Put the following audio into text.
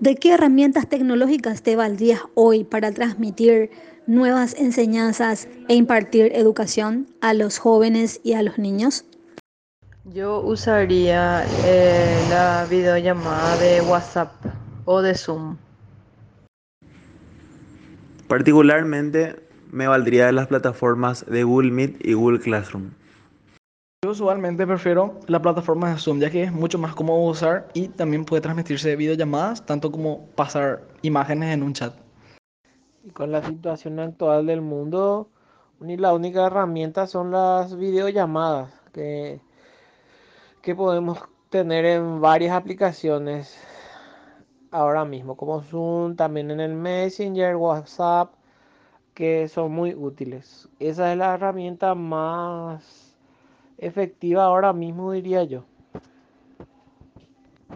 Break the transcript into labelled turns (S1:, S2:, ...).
S1: ¿De qué herramientas tecnológicas te valdrías hoy para transmitir nuevas enseñanzas e impartir educación a los jóvenes y a los niños?
S2: Yo usaría eh, la videollamada de WhatsApp o de Zoom.
S3: Particularmente me valdría de las plataformas de Google Meet y Google Classroom.
S4: Usualmente prefiero la plataforma de Zoom ya que es mucho más cómodo usar y también puede transmitirse videollamadas, tanto como pasar imágenes en un chat.
S5: Y con la situación actual del mundo, la única herramienta son las videollamadas que, que podemos tener en varias aplicaciones ahora mismo, como Zoom, también en el Messenger, WhatsApp, que son muy útiles. Esa es la herramienta más efectiva ahora mismo, diría yo.